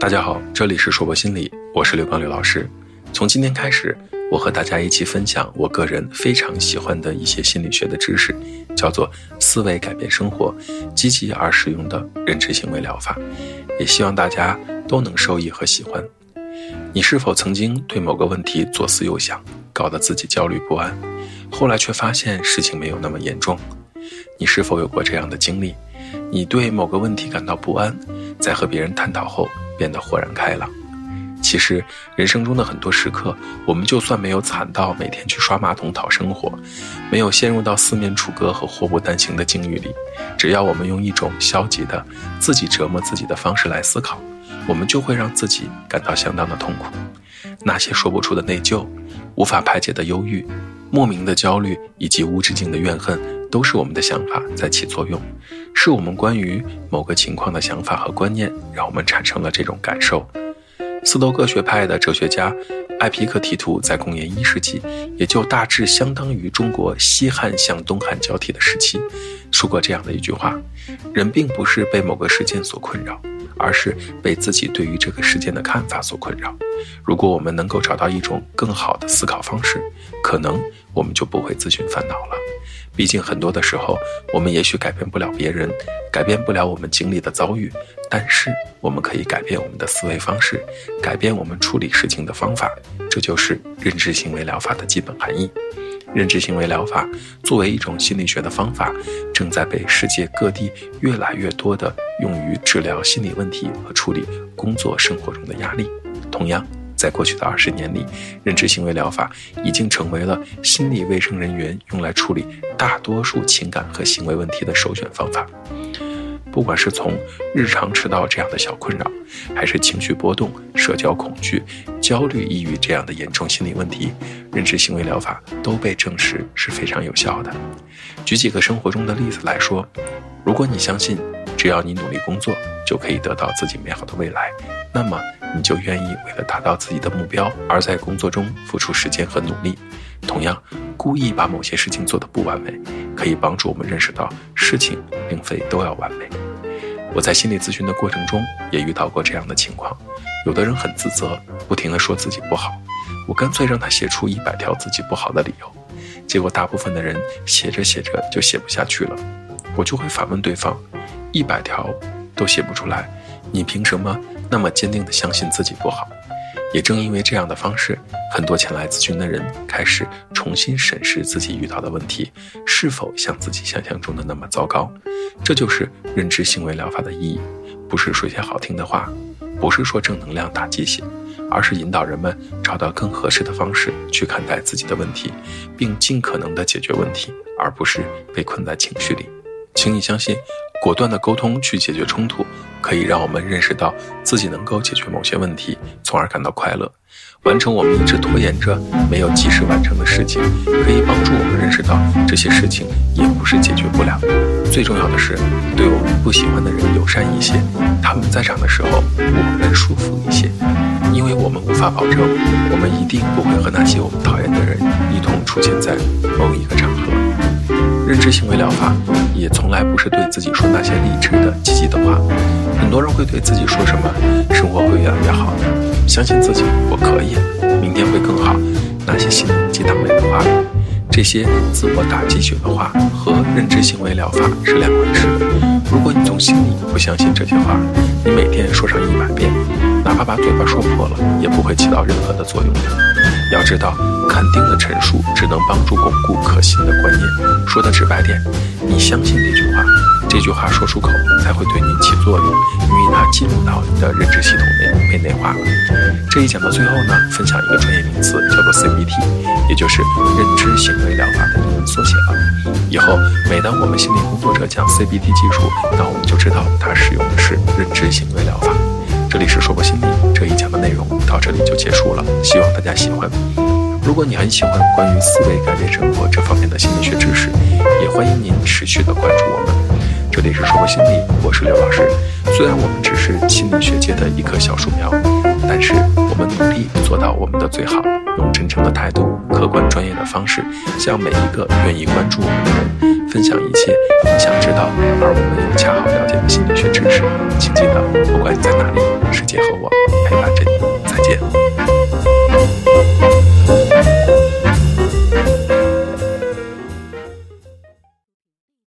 大家好，这里是说博心理，我是刘刚刘老师。从今天开始，我和大家一起分享我个人非常喜欢的一些心理学的知识，叫做“思维改变生活”，积极而实用的认知行为疗法，也希望大家都能受益和喜欢。你是否曾经对某个问题左思右想，搞得自己焦虑不安，后来却发现事情没有那么严重？你是否有过这样的经历？你对某个问题感到不安，在和别人探讨后变得豁然开朗。其实，人生中的很多时刻，我们就算没有惨到每天去刷马桶讨生活，没有陷入到四面楚歌和祸不单行的境遇里，只要我们用一种消极的、自己折磨自己的方式来思考，我们就会让自己感到相当的痛苦。那些说不出的内疚、无法排解的忧郁、莫名的焦虑以及无止境的怨恨。都是我们的想法在起作用，是我们关于某个情况的想法和观念，让我们产生了这种感受。斯多葛学派的哲学家艾皮克提图在公元一世纪，也就大致相当于中国西汉向东汉交替的时期，说过这样的一句话：人并不是被某个事件所困扰，而是被自己对于这个事件的看法所困扰。如果我们能够找到一种更好的思考方式，可能我们就不会自寻烦恼了。毕竟很多的时候，我们也许改变不了别人，改变不了我们经历的遭遇，但是我们可以改变我们的思维方式，改变我们处理事情的方法。这就是认知行为疗法的基本含义。认知行为疗法作为一种心理学的方法，正在被世界各地越来越多的用于治疗心理问题和处理工作生活中的压力。同样。在过去的二十年里，认知行为疗法已经成为了心理卫生人员用来处理大多数情感和行为问题的首选方法。不管是从日常迟到这样的小困扰，还是情绪波动、社交恐惧、焦虑、抑郁这样的严重心理问题，认知行为疗法都被证实是非常有效的。举几个生活中的例子来说，如果你相信只要你努力工作就可以得到自己美好的未来，那么。你就愿意为了达到自己的目标而在工作中付出时间和努力。同样，故意把某些事情做得不完美，可以帮助我们认识到事情并非都要完美。我在心理咨询的过程中也遇到过这样的情况：有的人很自责，不停地说自己不好，我干脆让他写出一百条自己不好的理由。结果，大部分的人写着写着就写不下去了。我就会反问对方：一百条都写不出来，你凭什么？那么坚定地相信自己不好，也正因为这样的方式，很多前来咨询的人开始重新审视自己遇到的问题是否像自己想象中的那么糟糕。这就是认知行为疗法的意义，不是说些好听的话，不是说正能量打鸡血，而是引导人们找到更合适的方式去看待自己的问题，并尽可能的解决问题，而不是被困在情绪里。请你相信。果断的沟通去解决冲突，可以让我们认识到自己能够解决某些问题，从而感到快乐。完成我们一直拖延着没有及时完成的事情，可以帮助我们认识到这些事情也不是解决不了。最重要的是，对我们不喜欢的人友善一些，他们在场的时候我们舒服一些，因为我们无法保证我们一定不会和那些我们讨厌的人一同出现在某一个场合。认知行为疗法也从来不是对自己说那些励志的、积极的话。很多人会对自己说什么“生活会越来越好”，相信自己，我可以，明天会更好。那些心灵鸡汤类的话，这些自我打鸡血的话和认知行为疗法是两回事。如果你从心里不相信这些话，你每天说上一百遍，哪怕把嘴巴说破了，也不会起到任何的作用的。要知道，肯定的陈述只能帮助巩固可信的观念。说的直白点，你相信这句话，这句话说出口才会对你起作用，因为它进入到你的认知系统内被内化。这一讲到最后呢，分享一个专业名词，叫做 CBT，也就是认知行为疗法的英文缩写了。以后每当我们心理工作者讲 CBT 技术，那我们就知道它使用的是认知行为疗法。这里是说博心理这一讲这里就结束了，希望大家喜欢。如果你很喜欢关于思维改变生活这方面的心理学知识，也欢迎您持续的关注我们。这里是说博心理，我是刘老师。虽然我们只是心理学界的一棵小树苗，但是我们努力做到我们的最好，用真诚的态度、客观专业的方式，向每一个愿意关注我们的人分享一切你想知道而我们又恰好了解的心理学知识。请记得，不管你在哪里，世界和我。